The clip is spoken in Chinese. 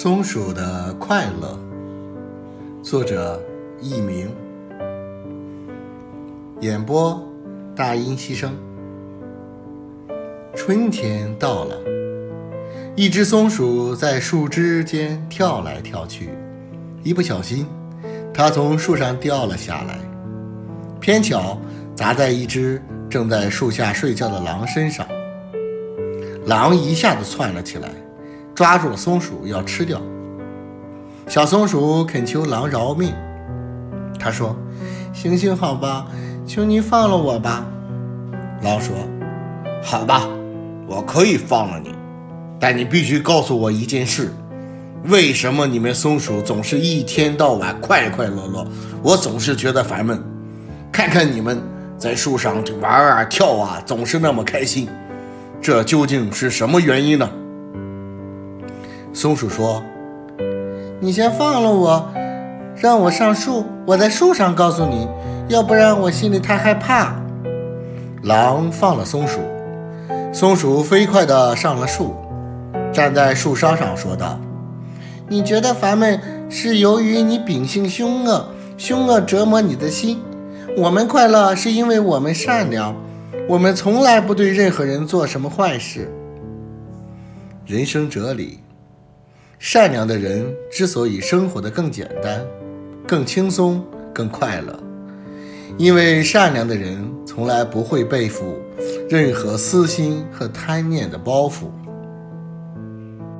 松鼠的快乐，作者佚名，演播大音希声。春天到了，一只松鼠在树枝间跳来跳去，一不小心，它从树上掉了下来，偏巧砸在一只正在树下睡觉的狼身上。狼一下子窜了起来。抓住松鼠要吃掉，小松鼠恳求狼饶命。他说：“行行好吧，求你放了我吧。”狼说：“好吧，我可以放了你，但你必须告诉我一件事：为什么你们松鼠总是一天到晚快快乐乐，我总是觉得烦闷？看看你们在树上玩啊跳啊，总是那么开心，这究竟是什么原因呢？”松鼠说：“你先放了我，让我上树，我在树上告诉你，要不然我心里太害怕。”狼放了松鼠，松鼠飞快地上了树，站在树梢上说道：“你觉得烦闷是由于你秉性凶恶，凶恶折磨你的心；我们快乐是因为我们善良，我们从来不对任何人做什么坏事。”人生哲理。善良的人之所以生活的更简单、更轻松、更快乐，因为善良的人从来不会背负任何私心和贪念的包袱。